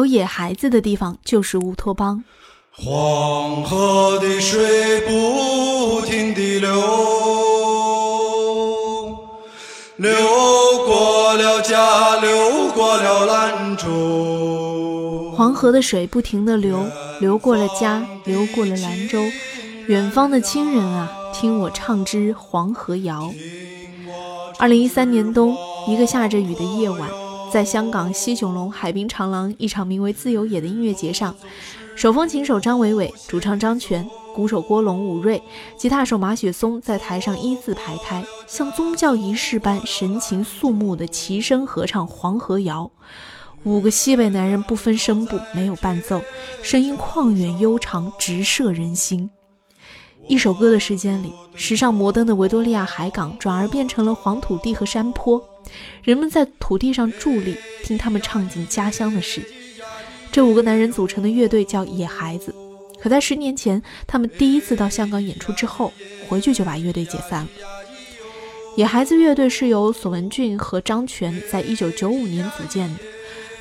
有野孩子的地方就是乌托邦。黄河的水不停地流，流过了家，流过了兰州。黄河的水不停地流，流过了家，流过了兰州。远方的亲人啊，听我唱支黄河谣。二零一三年冬，一个下着雨的夜晚，在香港西九龙海滨长廊一场名为“自由野”的音乐节上，手风琴手张伟伟、主唱张全、鼓手郭龙、武瑞、吉他手马雪松在台上一字排开，像宗教仪式般神情肃穆地齐声合唱《黄河谣》。五个西北男人不分声部，没有伴奏，声音旷远悠长，直射人心。一首歌的时间里，时尚摩登的维多利亚海港转而变成了黄土地和山坡，人们在土地上伫立，听他们唱尽家乡的事。这五个男人组成的乐队叫野孩子，可在十年前他们第一次到香港演出之后，回去就把乐队解散了。野孩子乐队是由索文俊和张全在一九九五年组建的。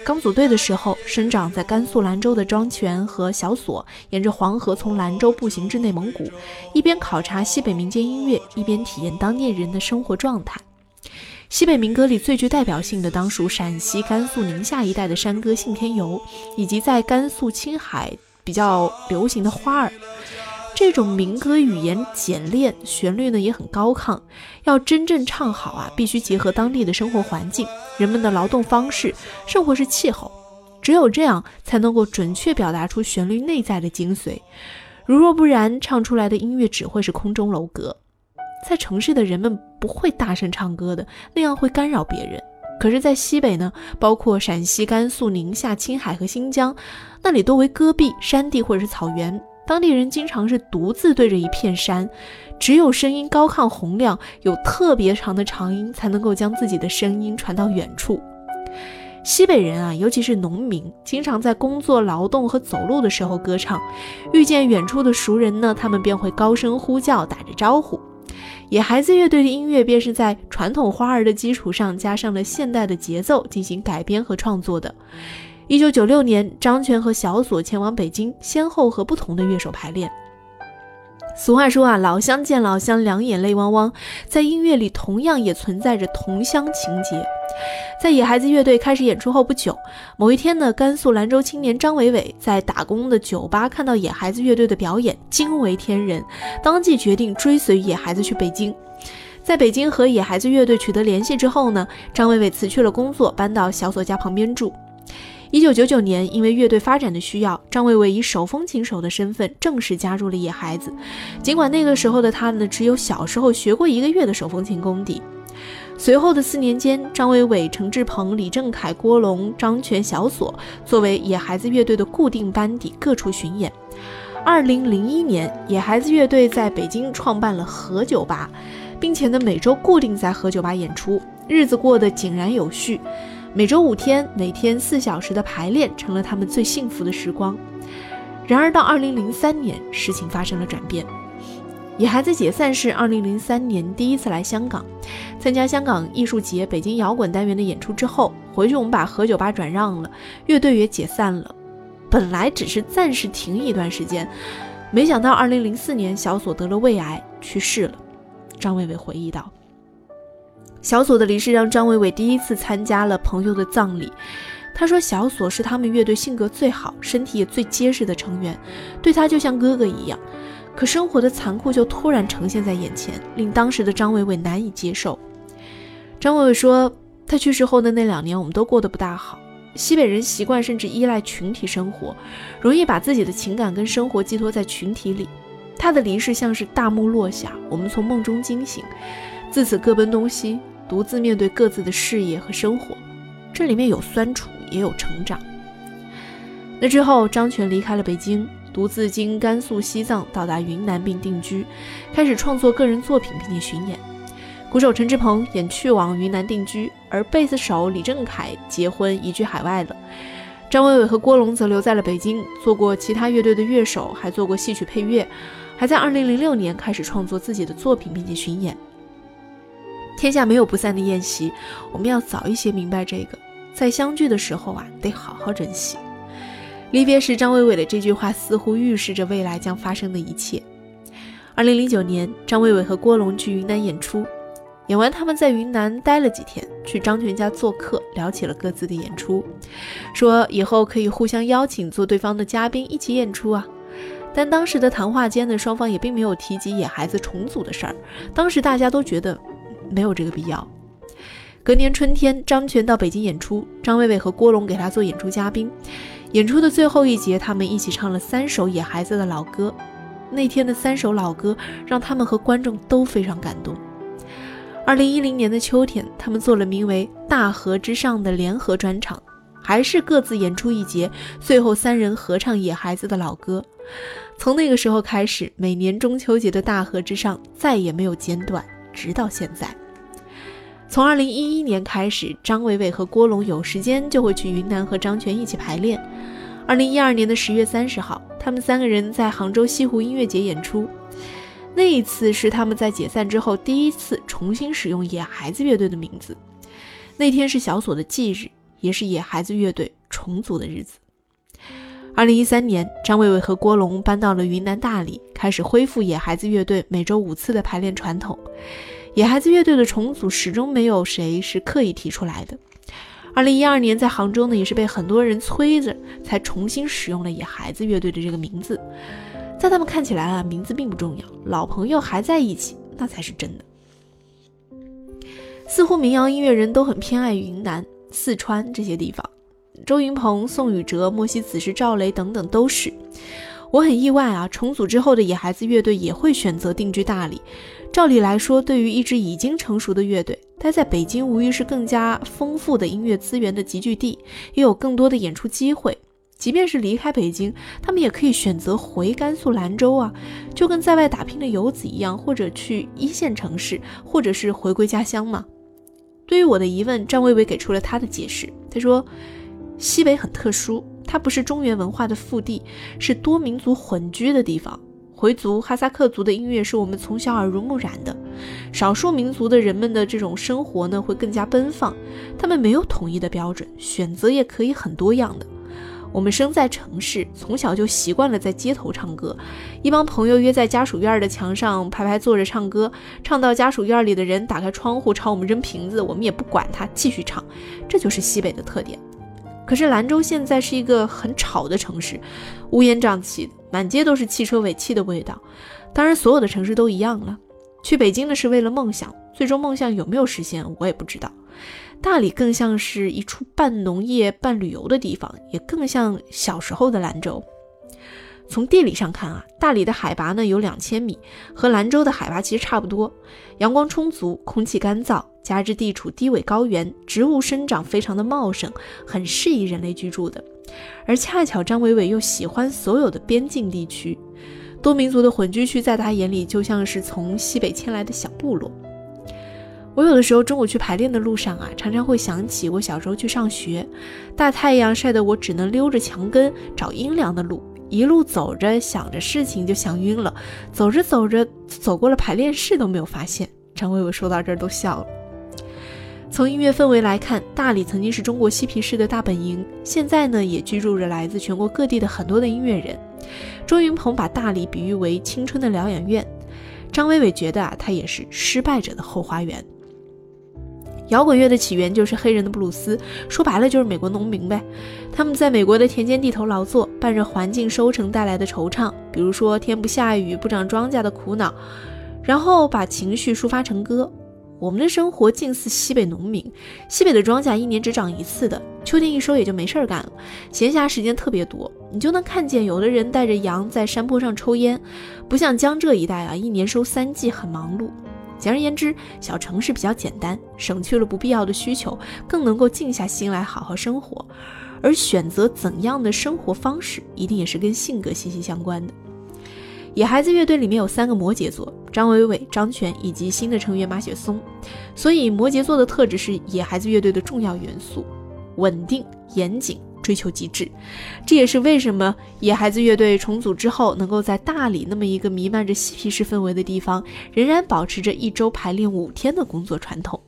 刚组队的时候，生长在甘肃兰州的庄泉和小索沿着黄河从兰州步行至内蒙古，一边考察西北民间音乐，一边体验当地人的生活状态。西北民歌里最具代表性的当属陕西、甘肃、宁夏一带的山歌《信天游》，以及在甘肃、青海比较流行的花儿。这种民歌语言简练，旋律呢也很高亢。要真正唱好啊，必须结合当地的生活环境、人们的劳动方式、生活是气候，只有这样才能够准确表达出旋律内在的精髓。如若不然，唱出来的音乐只会是空中楼阁。在城市的人们不会大声唱歌的，那样会干扰别人。可是，在西北呢，包括陕西、甘肃、宁夏、青海和新疆，那里多为戈壁、山地或者是草原。当地人经常是独自对着一片山，只有声音高亢洪亮，有特别长的长音，才能够将自己的声音传到远处。西北人啊，尤其是农民，经常在工作、劳动和走路的时候歌唱。遇见远处的熟人呢，他们便会高声呼叫，打着招呼。野孩子乐队的音乐便是在传统花儿的基础上，加上了现代的节奏进行改编和创作的。一九九六年，张全和小索前往北京，先后和不同的乐手排练。俗话说啊，老乡见老乡，两眼泪汪汪。在音乐里，同样也存在着同乡情节。在野孩子乐队开始演出后不久，某一天呢，甘肃兰州青年张伟伟在打工的酒吧看到野孩子乐队的表演，惊为天人，当即决定追随野孩子去北京。在北京和野孩子乐队取得联系之后呢，张伟伟辞去了工作，搬到小索家旁边住。一九九九年，因为乐队发展的需要，张伟伟以手风琴手的身份正式加入了野孩子。尽管那个时候的他呢，只有小时候学过一个月的手风琴功底。随后的四年间，张伟伟、程志鹏、李正凯、郭龙、张全、小索作为野孩子乐队的固定班底，各处巡演。二零零一年，野孩子乐队在北京创办了何酒吧，并且呢，每周固定在何酒吧演出，日子过得井然有序。每周五天，每天四小时的排练成了他们最幸福的时光。然而，到二零零三年，事情发生了转变。野孩子解散是二零零三年第一次来香港，参加香港艺术节北京摇滚单元的演出之后，回去我们把何酒吧转让了，乐队也解散了。本来只是暂时停一段时间，没想到二零零四年，小索得了胃癌去世了。张伟伟回忆道。小索的离世让张伟伟第一次参加了朋友的葬礼。他说：“小索是他们乐队性格最好、身体也最结实的成员，对他就像哥哥一样。可生活的残酷就突然呈现在眼前，令当时的张伟伟难以接受。”张伟伟说：“他去世后的那两年，我们都过得不大好。西北人习惯甚至依赖群体生活，容易把自己的情感跟生活寄托在群体里。他的离世像是大幕落下，我们从梦中惊醒，自此各奔东西。”独自面对各自的事业和生活，这里面有酸楚，也有成长。那之后，张全离开了北京，独自经甘肃、西藏到达云南并定居，开始创作个人作品并且巡演。鼓手陈志鹏也去往云南定居，而贝斯手李正凯结婚移居海外了。张伟伟和郭龙则留在了北京，做过其他乐队的乐手，还做过戏曲配乐，还在2006年开始创作自己的作品并且巡演。天下没有不散的宴席，我们要早一些明白这个，在相聚的时候啊，得好好珍惜。离别时，张伟伟的这句话似乎预示着未来将发生的一切。二零零九年，张伟伟和郭龙去云南演出，演完他们在云南待了几天，去张全家做客，聊起了各自的演出，说以后可以互相邀请做对方的嘉宾一起演出啊。但当时的谈话间呢，双方也并没有提及野孩子重组的事儿，当时大家都觉得没有这个必要。隔年春天，张全到北京演出，张伟伟和郭龙给他做演出嘉宾。演出的最后一节，他们一起唱了三首野孩子的老歌。那天的三首老歌让他们和观众都非常感动。二零一零年的秋天，他们做了名为《大河之上》的联合专场，还是各自演出一节，最后三人合唱野孩子的老歌。从那个时候开始，每年中秋节的大河之上再也没有间断，直到现在。从二零一一年开始，张伟伟和郭龙有时间就会去云南和张全一起排练。二零一二年的十月三十号，他们三个人在杭州西湖音乐节演出。那一次是他们在解散之后第一次重新使用野孩子乐队的名字。那天是小锁的忌日，也是野孩子乐队重组的日子。二零一三年，张伟伟和郭龙搬到了云南大理，开始恢复野孩子乐队每周五次的排练传统。野孩子乐队的重组始终没有谁是刻意提出来的。二零一二年在杭州呢，也是被很多人催着才重新使用了野孩子乐队的这个名字。在他们看起来啊，名字并不重要，老朋友还在一起，那才是真的。似乎民谣音乐人都很偏爱云南、四川这些地方，周云鹏、宋雨哲、莫西子诗、赵雷等等都是。我很意外啊，重组之后的野孩子乐队也会选择定居大理。照理来说，对于一支已经成熟的乐队，待在北京无疑是更加丰富的音乐资源的集聚地，也有更多的演出机会。即便是离开北京，他们也可以选择回甘肃兰州啊，就跟在外打拼的游子一样，或者去一线城市，或者是回归家乡嘛。对于我的疑问，张伟伟给出了他的解释。他说：“西北很特殊，它不是中原文化的腹地，是多民族混居的地方。”回族、哈萨克族的音乐是我们从小耳濡目染的，少数民族的人们的这种生活呢会更加奔放，他们没有统一的标准，选择也可以很多样的。我们生在城市，从小就习惯了在街头唱歌，一帮朋友约在家属院的墙上排排坐着唱歌，唱到家属院里的人打开窗户朝我们扔瓶子，我们也不管他，继续唱，这就是西北的特点。可是兰州现在是一个很吵的城市，乌烟瘴气的，满街都是汽车尾气的味道。当然，所有的城市都一样了。去北京呢是为了梦想，最终梦想有没有实现，我也不知道。大理更像是一处半农业半旅游的地方，也更像小时候的兰州。从地理上看啊，大理的海拔呢有两千米，和兰州的海拔其实差不多。阳光充足，空气干燥，加之地处低纬高原，植物生长非常的茂盛，很适宜人类居住的。而恰巧张伟伟又喜欢所有的边境地区，多民族的混居区，在他眼里就像是从西北迁来的小部落。我有的时候中午去排练的路上啊，常常会想起我小时候去上学，大太阳晒得我只能溜着墙根找阴凉的路。一路走着，想着事情就想晕了。走着走着，走过了排练室都没有发现。张伟伟说到这儿都笑了。从音乐氛围来看，大理曾经是中国嬉皮士的大本营，现在呢也居住着来自全国各地的很多的音乐人。周云鹏把大理比喻为青春的疗养院，张伟伟觉得啊，它也是失败者的后花园。摇滚乐的起源就是黑人的布鲁斯，说白了就是美国农民呗。他们在美国的田间地头劳作，伴着环境收成带来的惆怅，比如说天不下雨、不长庄稼的苦恼，然后把情绪抒发成歌。我们的生活近似西北农民，西北的庄稼一年只长一次的，秋天一收也就没事儿干了，闲暇时间特别多，你就能看见有的人带着羊在山坡上抽烟，不像江浙一带啊，一年收三季，很忙碌。简而言之，小城市比较简单，省去了不必要的需求，更能够静下心来好好生活。而选择怎样的生活方式，一定也是跟性格息息相关的。野孩子乐队里面有三个摩羯座：张伟伟、张全以及新的成员马雪松。所以，摩羯座的特质是野孩子乐队的重要元素：稳定、严谨。追求极致，这也是为什么野孩子乐队重组之后，能够在大理那么一个弥漫着嬉皮士氛围的地方，仍然保持着一周排练五天的工作传统。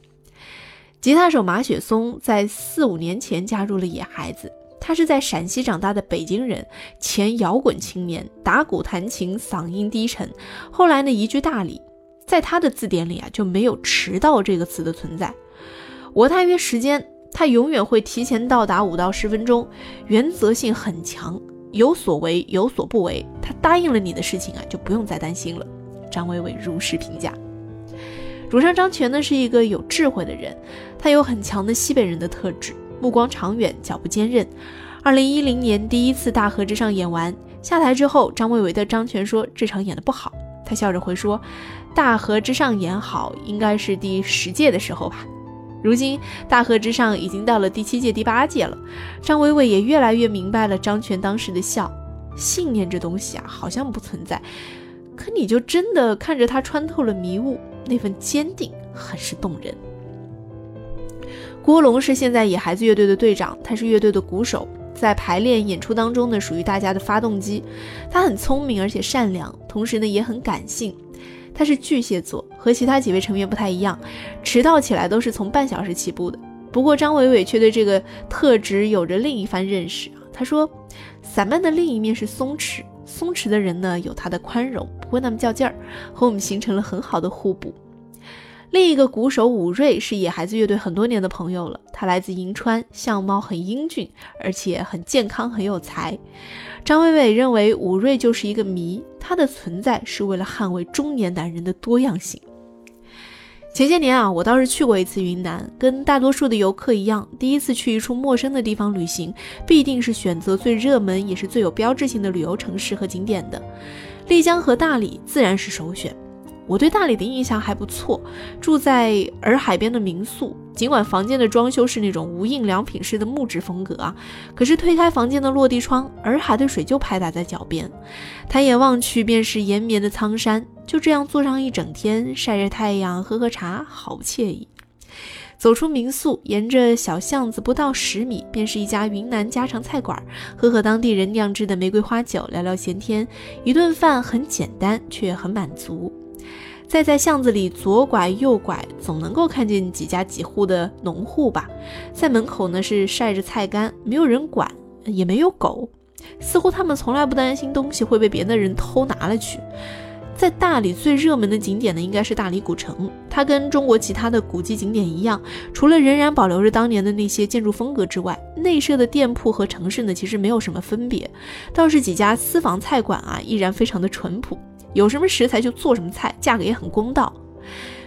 吉他手马雪松在四五年前加入了野孩子，他是在陕西长大的北京人，前摇滚青年，打鼓弹琴，嗓音低沉。后来呢，移居大理，在他的字典里啊就没有迟到这个词的存在。我大约时间，他永远会提前到达五到十分钟，原则性很强，有所为有所不为。他答应了你的事情啊，就不用再担心了。张伟伟如实评价。主唱张全呢是一个有智慧的人，他有很强的西北人的特质。目光长远，脚步坚韧。二零一零年第一次《大河之上》演完下台之后，张伟伟的张全说这场演的不好。他笑着回说：“《大河之上》演好，应该是第十届的时候吧。如今《大河之上》已经到了第七届、第八届了。”张伟伟也越来越明白了张全当时的笑。信念这东西啊，好像不存在，可你就真的看着他穿透了迷雾，那份坚定很是动人。郭龙是现在野孩子乐队的队长，他是乐队的鼓手，在排练演出当中呢，属于大家的发动机。他很聪明而且善良，同时呢也很感性。他是巨蟹座，和其他几位成员不太一样，迟到起来都是从半小时起步的。不过张伟伟却对这个特质有着另一番认识啊。他说，散漫的另一面是松弛，松弛的人呢有他的宽容，不会那么较劲儿，和我们形成了很好的互补。另一个鼓手武瑞是野孩子乐队很多年的朋友了，他来自银川，相貌很英俊，而且很健康，很有才。张伟伟认为武瑞就是一个谜，他的存在是为了捍卫中年男人的多样性。前些年啊，我倒是去过一次云南，跟大多数的游客一样，第一次去一处陌生的地方旅行，必定是选择最热门也是最有标志性的旅游城市和景点的，丽江和大理自然是首选。我对大理的印象还不错，住在洱海边的民宿，尽管房间的装修是那种无印良品式的木质风格啊，可是推开房间的落地窗，洱海的水就拍打在脚边，抬眼望去便是延绵的苍山，就这样坐上一整天，晒着太阳，喝喝茶，好惬意。走出民宿，沿着小巷子不到十米，便是一家云南家常菜馆，喝喝当地人酿制的玫瑰花酒，聊聊闲天，一顿饭很简单，却很满足。再在巷子里左拐右拐，总能够看见几家几户的农户吧。在门口呢是晒着菜干，没有人管，也没有狗，似乎他们从来不担心东西会被别的人偷拿了去。在大理最热门的景点呢，应该是大理古城。它跟中国其他的古迹景点一样，除了仍然保留着当年的那些建筑风格之外，内设的店铺和城市呢其实没有什么分别。倒是几家私房菜馆啊，依然非常的淳朴。有什么食材就做什么菜，价格也很公道。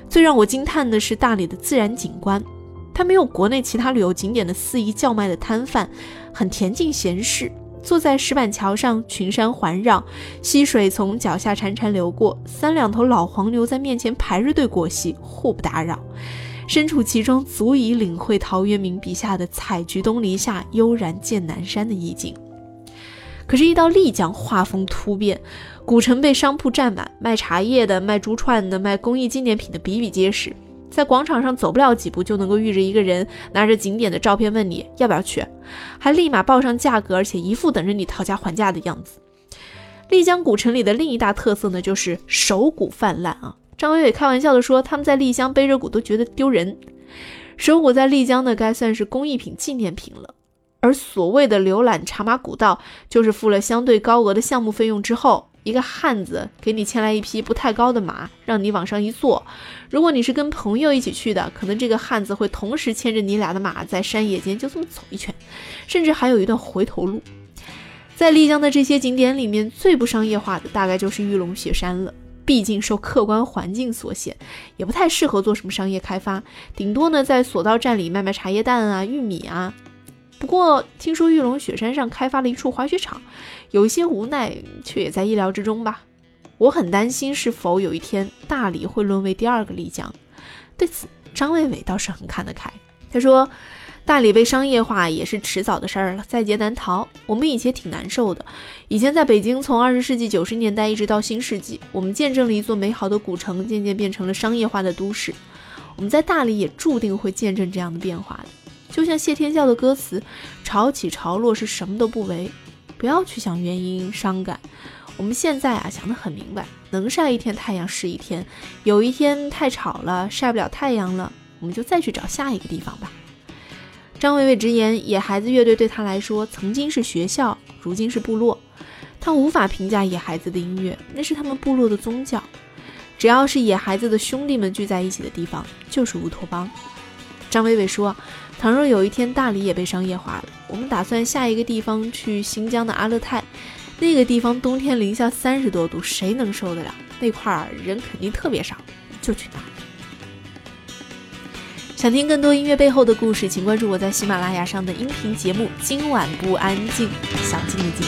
最让我惊叹的是大理的自然景观，它没有国内其他旅游景点的肆意叫卖的摊贩，很恬静闲适。坐在石板桥上，群山环绕，溪水从脚下潺潺流过，三两头老黄牛在面前排着队过溪，互不打扰。身处其中，足以领会陶渊明笔下的“采菊东篱下，悠然见南山”的意境。可是，一到丽江，画风突变。古城被商铺占满，卖茶叶的、卖珠串的、卖工艺纪念品的比比皆是。在广场上走不了几步，就能够遇着一个人拿着景点的照片问你要不要去，还立马报上价格，而且一副等着你讨价还价的样子。丽江古城里的另一大特色呢，就是手鼓泛滥啊。张伟伟开玩笑的说，他们在丽江背着鼓都觉得丢人。手鼓在丽江呢，该算是工艺品、纪念品了。而所谓的浏览茶马古道，就是付了相对高额的项目费用之后。一个汉子给你牵来一匹不太高的马，让你往上一坐。如果你是跟朋友一起去的，可能这个汉子会同时牵着你俩的马在山野间就这么走一圈，甚至还有一段回头路。在丽江的这些景点里面，最不商业化的大概就是玉龙雪山了。毕竟受客观环境所限，也不太适合做什么商业开发，顶多呢在索道站里卖卖茶叶蛋啊、玉米啊。不过听说玉龙雪山上开发了一处滑雪场，有一些无奈，却也在意料之中吧。我很担心是否有一天大理会沦为第二个丽江。对此，张伟伟倒是很看得开。他说：“大理被商业化也是迟早的事儿了，在劫难逃。我们以前挺难受的。以前在北京，从二十世纪九十年代一直到新世纪，我们见证了一座美好的古城渐渐变成了商业化的都市。我们在大理也注定会见证这样的变化的。”就像谢天笑的歌词，潮起潮落是什么都不为，不要去想原因伤感。我们现在啊想得很明白，能晒一天太阳是一天，有一天太吵了晒不了太阳了，我们就再去找下一个地方吧。张伟伟直言，野孩子乐队对他来说曾经是学校，如今是部落。他无法评价野孩子的音乐，那是他们部落的宗教。只要是野孩子的兄弟们聚在一起的地方，就是乌托邦。张伟伟说：“倘若有一天大理也被商业化了，我们打算下一个地方去新疆的阿勒泰，那个地方冬天零下三十多度，谁能受得了？那块儿人肯定特别少，就去那儿。”想听更多音乐背后的故事，请关注我在喜马拉雅上的音频节目《今晚不安静》，小静的静。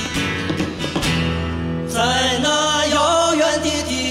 在那遥远的地